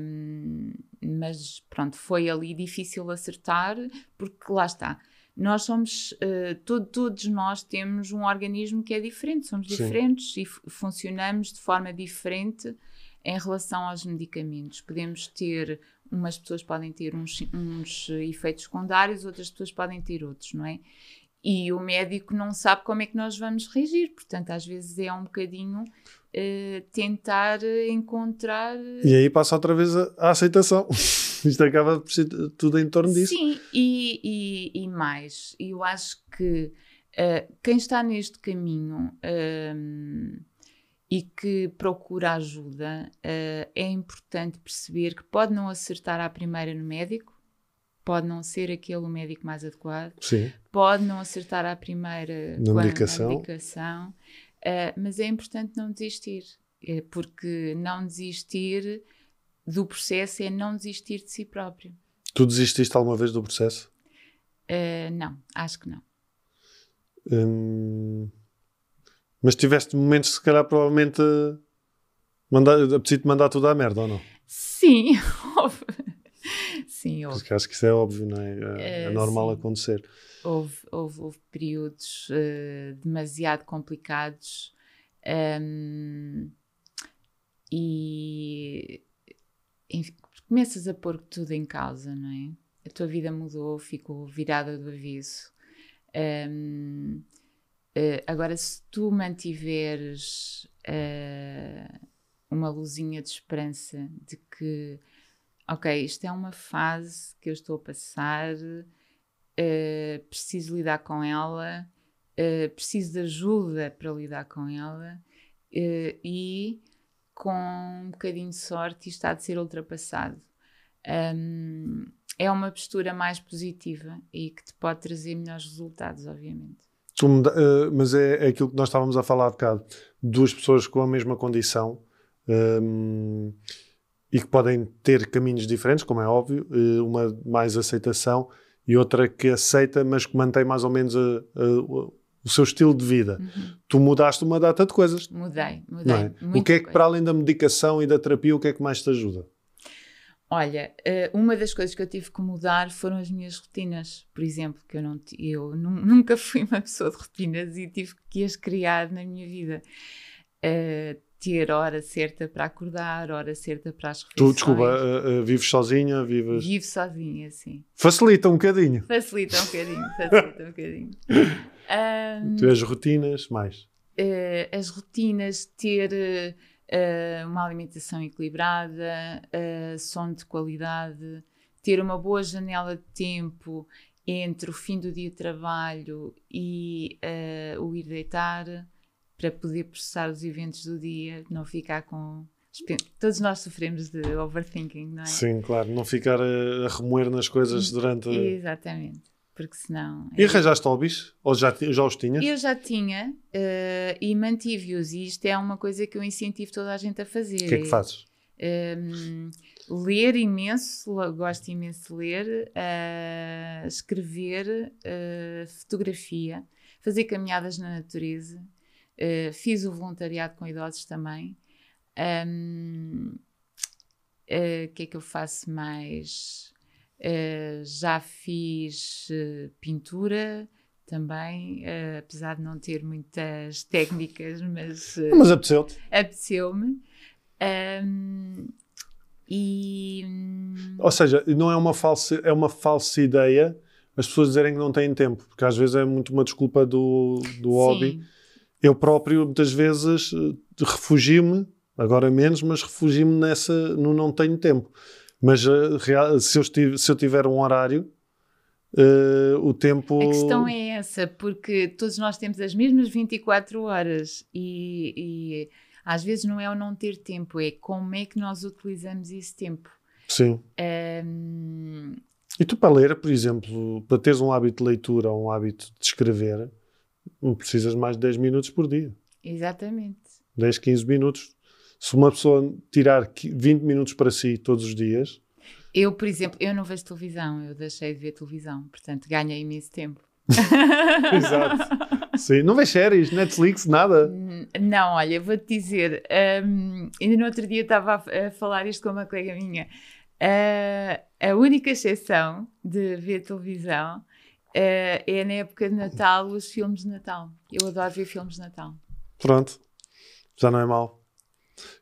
Um, mas pronto, foi ali difícil acertar, porque lá está nós somos, uh, todo, todos nós temos um organismo que é diferente, somos Sim. diferentes e funcionamos de forma diferente em relação aos medicamentos. Podemos ter, umas pessoas podem ter uns, uns efeitos secundários, outras pessoas podem ter outros, não é? E o médico não sabe como é que nós vamos reagir, portanto, às vezes é um bocadinho uh, tentar encontrar. E aí passa outra vez a, a aceitação. [laughs] Isto acaba por ser tudo em torno disso. Sim, e, e, e mais. Eu acho que uh, quem está neste caminho uh, e que procura ajuda, uh, é importante perceber que pode não acertar à primeira no médico, pode não ser aquele o médico mais adequado, Sim. pode não acertar à primeira na medicação, medicação eh, mas é importante não desistir, porque não desistir do processo é não desistir de si próprio. Tu desististe alguma vez do processo? Uh, não, acho que não. Hum, mas tiveste momentos, se calhar, provavelmente mandar, apetite mandar tudo à merda, ou não? Sim, [laughs] óbvio. Sim, houve. Porque acho que isso é óbvio, não é? É, é normal sim. acontecer. Houve, houve, houve períodos uh, demasiado complicados um, e enfim, começas a pôr tudo em causa, não é? A tua vida mudou, ficou virada do aviso. Um, eh, agora, se tu mantiveres uh, uma luzinha de esperança de que, ok, isto é uma fase que eu estou a passar, uh, preciso lidar com ela, preciso de ajuda para lidar com ela e com um bocadinho de sorte isto há de ser ultrapassado. Um, é uma postura mais positiva e que te pode trazer melhores resultados, obviamente. Tu, uh, mas é, é, aquilo que nós estávamos a falar há bocado: duas pessoas com a mesma condição um, e que podem ter caminhos diferentes, como é óbvio, uh, uma mais aceitação e outra que aceita, mas que mantém mais ou menos a, a, o seu estilo de vida. Uhum. Tu mudaste uma data de coisas. Mudei, mudei. É? O que é que, para além da medicação e da terapia, o que é que mais te ajuda? Olha, eh, uma das coisas que eu tive que mudar foram as minhas rotinas. Por exemplo, que eu, não, eu [laughs] nunca fui uma pessoa de rotinas e tive que as criar na minha vida. Uh, ter hora certa para acordar, hora certa para as refeições. Tu, desculpa, uh, uh, vives sozinha? Vives... Vivo sozinha, sim. Facilita um bocadinho. Facilita um bocadinho, facilita um bocadinho. Um, [laughs] tu as rotinas, mais? As rotinas, ter uh, uma alimentação equilibrada, uh, sono de qualidade, ter uma boa janela de tempo entre o fim do dia de trabalho e o ir deitar, para poder processar os eventos do dia, não ficar com Todos nós sofremos de overthinking, não é? Sim, claro, não ficar a, remoer nas coisas durante. Exatamente porque senão. E arranjaste hobbies? Ou já, já os tinhas? Eu já tinha uh, e mantive-os, e isto é uma coisa que eu incentivo toda a gente a fazer. O que é que fazes? Um, ler imenso, gosto imenso de ler, uh, escrever, uh, fotografia, fazer caminhadas na natureza. fiz o voluntariado com idosos também. O um, que é que eu faço mais? Uh, já fiz uh, pintura também, uh, apesar de não ter muitas [laughs] técnicas, mas. mas apeteceu-te? Apeteceu-me. Um, e. Ou seja, não é uma falsa, é uma falsa ideia as pessoas dizerem que não têm tempo, porque às vezes é muito uma desculpa do, do hobby. Eu próprio, muitas vezes, refugio-me, agora menos, mas refugio-me nessa, no não tenho tempo. Mas uh, se, eu se eu tiver um horário, uh, o tempo. A questão é essa, porque todos nós temos as mesmas 24 horas e, e às vezes não é o não ter tempo, é como é que nós utilizamos esse tempo. Sim. Um, e tu, para ler, por exemplo, para teres um hábito de leitura ou um hábito de escrever, precisas mais de 10 minutos por dia. Exatamente. 10, 15 minutos. Se uma pessoa tirar 20 minutos para si todos os dias. Eu, por exemplo, eu não vejo televisão, eu deixei de ver televisão, portanto ganhei imenso tempo. [laughs] Exato. Sim. Não vês séries, Netflix, nada? Não, olha, vou-te dizer, um, ainda no outro dia estava a, a falar isto com uma colega minha. Uh, a única exceção de ver televisão uh, é na época de Natal os filmes de Natal. Eu adoro ver filmes de Natal. Pronto, já não é mal.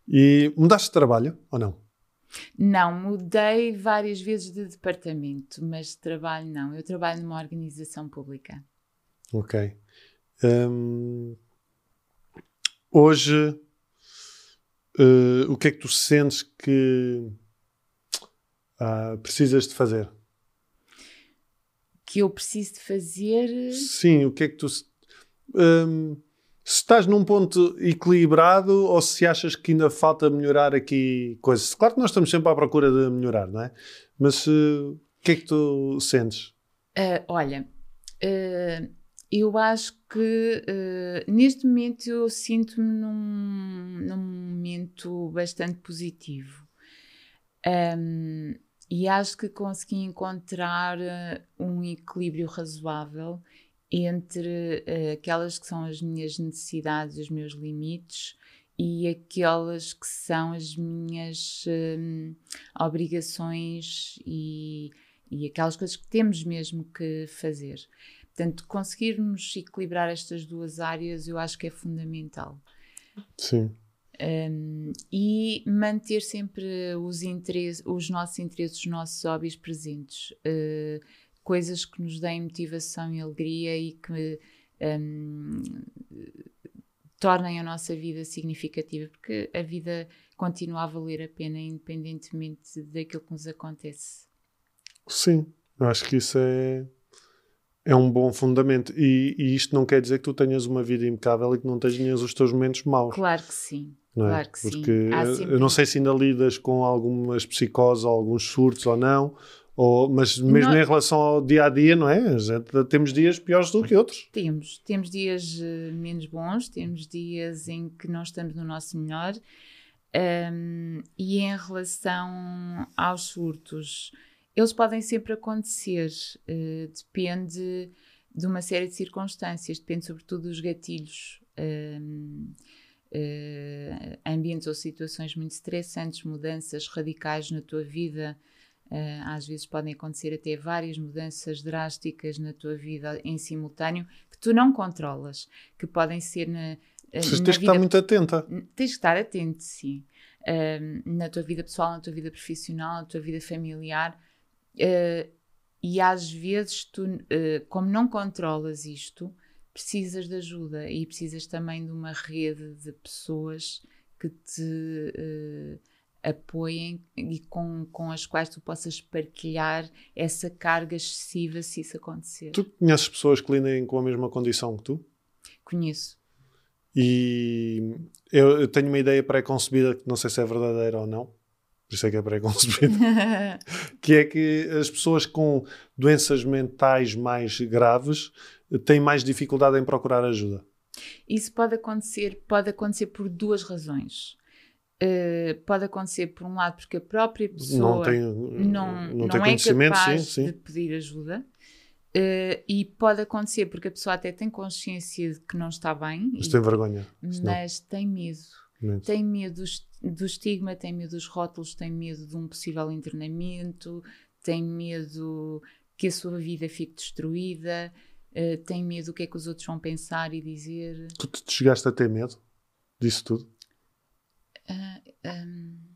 E mudaste de trabalho ou não? Não, mudei várias vezes de departamento, mas de trabalho não. Eu trabalho numa organização pública. Ok. Um, hoje, uh, o que é que tu sentes que uh, precisas de fazer? Que eu preciso de fazer? Sim, o que é que tu. Um, se estás num ponto equilibrado ou se achas que ainda falta melhorar aqui coisas. Claro que nós estamos sempre à procura de melhorar, não é? Mas uh, o que é que tu sentes? Uh, olha, uh, eu acho que neste momento eu sinto-me num, num, momento bastante positivo. Um, e acho que consegui encontrar um equilíbrio razoável entre uh, aquelas que são as minhas necessidades, os meus limites e aquelas que são as minhas um, obrigações e, e aquelas coisas que temos mesmo que fazer. Portanto, conseguirmos equilibrar estas duas áreas eu acho que é fundamental. Sim. Um, e manter sempre os, interesses, os nossos interesses, os nossos hobbies presentes. Uh, coisas que nos deem motivação e alegria e que um, tornem a nossa vida significativa, porque a vida continua a valer a pena independentemente daquilo que nos acontece. Sim, eu acho que isso é, é um bom fundamento. E, e isto não quer dizer que tu tenhas uma vida impecável e que não tenhas os teus momentos maus. Claro que sim. Não é? Claro que Porque sim. Sempre... eu não sei se ainda lidas com algumas psicoses ou alguns surtos ou não, ou, mas mesmo Nós... em relação ao dia a dia, não é? Temos dias piores do que outros. Temos. Temos dias uh, menos bons, temos dias em que não estamos no nosso melhor. Um, e em relação aos surtos, eles podem sempre acontecer, uh, depende de uma série de circunstâncias, depende sobretudo dos gatilhos. Um, uh, ambientes ou situações muito estressantes, mudanças radicais na tua vida, às vezes podem acontecer até várias mudanças drásticas na tua vida em simultâneo que tu não controlas, que podem ser na. Mas tens que estar muito atenta. Tens que estar atento, sim. Uh, na tua vida pessoal, na tua vida profissional, na tua vida familiar. Uh, e às vezes tu, como não controlas isto, precisas de ajuda e precisas também de uma rede de pessoas que te apoiem e com, com as quais tu possas partilhar essa carga excessiva se isso acontecer. Tu conheces pessoas que lidem com a mesma condição que tu? Conheço. E eu, eu tenho uma ideia pré-concebida que não sei se é verdadeira ou não, por isso é que é pré-concebida, [laughs] que é que as pessoas com doenças mentais mais graves têm mais dificuldade em procurar ajuda. Isso pode acontecer, pode acontecer por duas razões. Uh, pode acontecer, por um lado, porque a própria pessoa não, tem, não, não, não é capaz sim, sim. de pedir ajuda. Uh, e pode acontecer porque a pessoa até tem consciência de que não está bem. Mas e, tem vergonha. Mas tem medo. Tem medo do estigma, tem medo dos rótulos, tem medo de um possível internamento, tem medo que a sua vida fique destruída, uh, tem medo do que é que os outros vão pensar e dizer. Tu te chegaste a ter medo disso tudo? Um...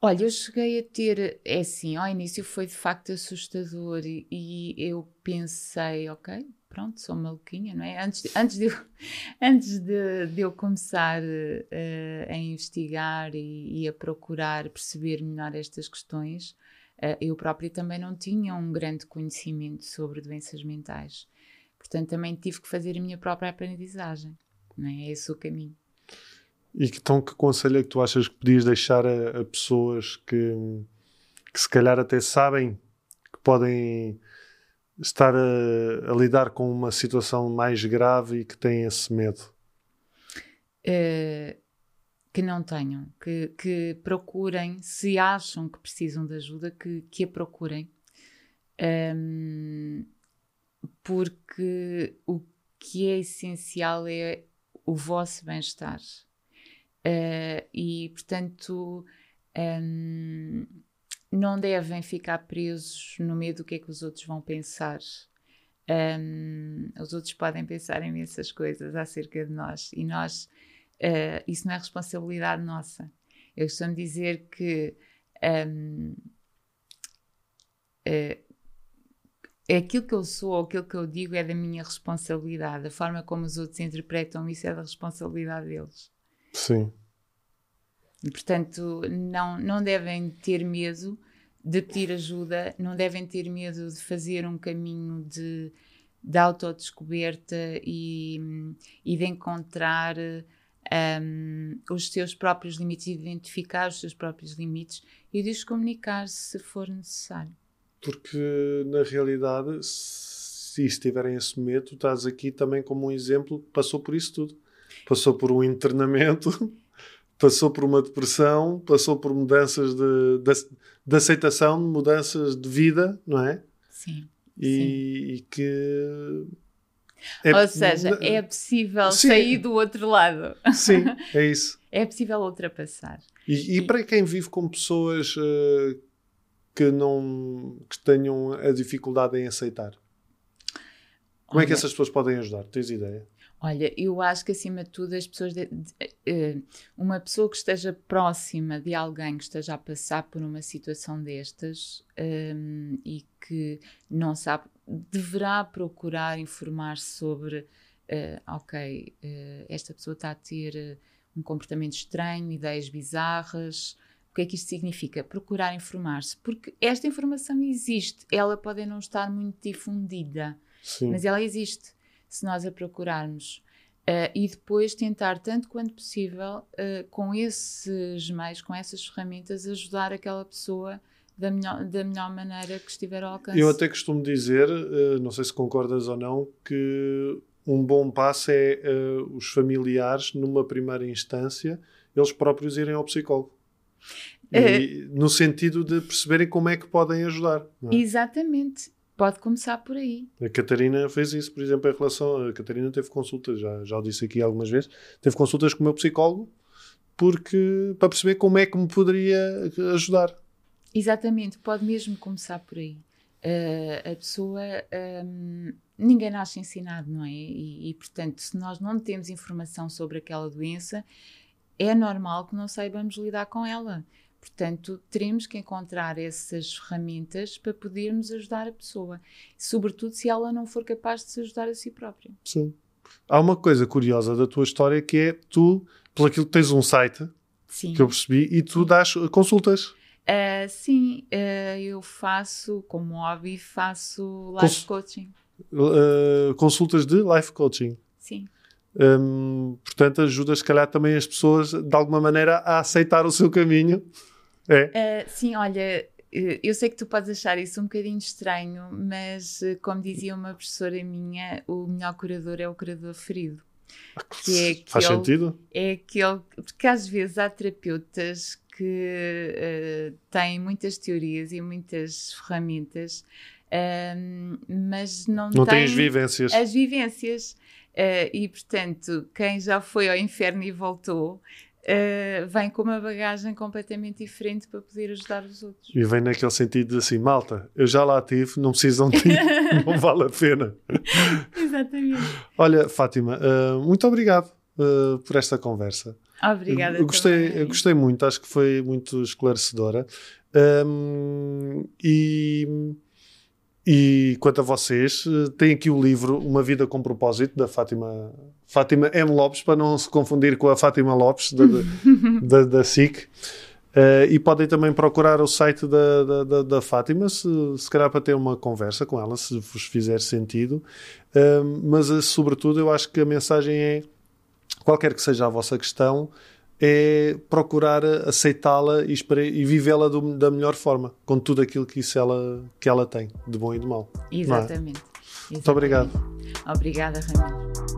Olha, eu cheguei a ter, é assim, ao início foi de facto assustador e, e eu pensei, ok, pronto, sou maluquinha, não é? Antes de, antes de, eu, [laughs] antes de, de eu começar uh, a investigar e, e, a procurar perceber melhor estas questões, uh, eu própria também não tinha um grande conhecimento sobre doenças mentais. Portanto, também tive que fazer a minha própria aprendizagem, não é? É esse o caminho. E então, que conselho é que tu achas que podias deixar a, a pessoas que, que se calhar até sabem que podem estar a, a, lidar com uma situação mais grave e que têm esse medo? Uh, que não tenham, que, que, procurem, se acham que precisam de ajuda, que, que a procurem. Um, porque o que é essencial é o vosso bem-estar. Uh, e, portanto, um, não devem ficar presos no medo do que é que os outros vão pensar. Um, os outros podem pensar imensas coisas acerca de nós e nós, uh, isso não é responsabilidade nossa. Eu costumo dizer que um, uh, é aquilo que eu sou ou aquilo que eu digo é da minha responsabilidade. A forma como os outros interpretam isso é da responsabilidade deles. Sim. E, portanto, não, não devem ter medo de pedir ajuda, não devem ter medo de fazer um caminho de, de autodescoberta e, e de encontrar um, os seus próprios limites, identificar os seus próprios limites e de os comunicar se for necessário. Porque, na realidade, se estiverem esse medo, estás aqui também como um exemplo que passou por isso tudo. Passou por um internamento [laughs] passou por uma depressão, passou por mudanças de, de, de aceitação, mudanças de vida, não é? Sim. E, sim. e que. É, Ou seja, é possível sim. sair do outro lado. Sim, [laughs] é isso. é possível ultrapassar. E, e, para quem vive com pessoas uh, que não que tenham a dificuldade em aceitar, como Olha, é que essas pessoas podem ajudar? Tens ideia? Olha, eu acho que acima de tudo as pessoas. De, de, uh, uma pessoa que esteja próxima de alguém que esteja a passar por uma situação destas um, e que não sabe, deverá procurar informar-se sobre. Uh, ok, uh, esta pessoa está a ter um comportamento estranho, ideias bizarras. O que é que isto significa? Procurar informar-se, porque esta informação existe, ela pode não estar muito difundida, Sim. mas ela existe se nós a procurarmos. Uh, e depois tentar, tanto quanto possível, uh, com esses meios, com essas ferramentas, ajudar aquela pessoa da melhor, da melhor maneira que estiver ao alcance. Eu até costumo dizer, uh, não sei se concordas ou não, que um bom passo é os familiares, numa primeira instância, eles próprios irem ao psicólogo. E, no sentido de perceberem como é que podem ajudar. É? Exatamente. Pode começar por aí. A Catarina fez isso, por exemplo, em relação. A Catarina teve consultas, já, já o disse aqui algumas vezes, teve consultas com o meu psicólogo porque, para perceber como é que me poderia ajudar. Exatamente, pode mesmo começar por aí. Uh, a pessoa. Um, ninguém nasce ensinado, não é? E, e, portanto, se nós não temos informação sobre aquela doença, é normal que não saibamos lidar com ela. Portanto, teremos que encontrar essas ferramentas para podermos ajudar a pessoa, sobretudo se ela não for capaz de se ajudar a si própria. Sim. Há uma coisa curiosa da tua história que é tu, pelo aquilo que tens um site, sim. que eu percebi, e tu dás consultas. Uh, sim, uh, eu faço, como hobby, faço life Cons coaching. Uh, consultas de life coaching. Sim. Um, portanto, ajuda se calhar também as pessoas de alguma maneira a aceitar o seu caminho é? Uh, sim, olha, eh, eu sei que tu podes achar isso um bocadinho estranho, mas eh, como dizia uma professora minha, o melhor curador é o curador ferido. Que é aquele, Faz sentido? É aquele. Porque às vezes há terapeutas que uh, têm muitas teorias e muitas ferramentas, uh, mas não, não têm as vivências. As vivências. Uh, e portanto, quem já foi ao inferno e voltou uh, vem com uma bagagem completamente diferente para poder ajudar os outros. E vem naquele sentido de assim, malta, eu já lá tive, não precisam de ir, [laughs] não vale a pena. Exatamente. Olha, Fátima, uh, muito obrigado por esta conversa. Obrigada. Eu gostei, eu gostei muito, acho que foi muito esclarecedora. Um, e, e quanto a vocês, tem aqui o livro Uma Vida com Propósito, da Fátima, Fátima M. Lopes, para não se confundir com a Fátima Lopes, da, da, [laughs] da SIC. Uh, e podem também procurar o site da, da, da, da Fátima, se, se calhar para ter uma conversa com ela, se vos fizer sentido. Uh, mas, sobretudo, eu acho que a mensagem é qualquer que seja a vossa questão, é procurar aceitá-la e, e vivê-la da melhor forma, com tudo aquilo que, isso ela, que ela tem, de bom e de mau. Exatamente. É? Exatamente. Muito obrigado. Obrigada, Ramiro.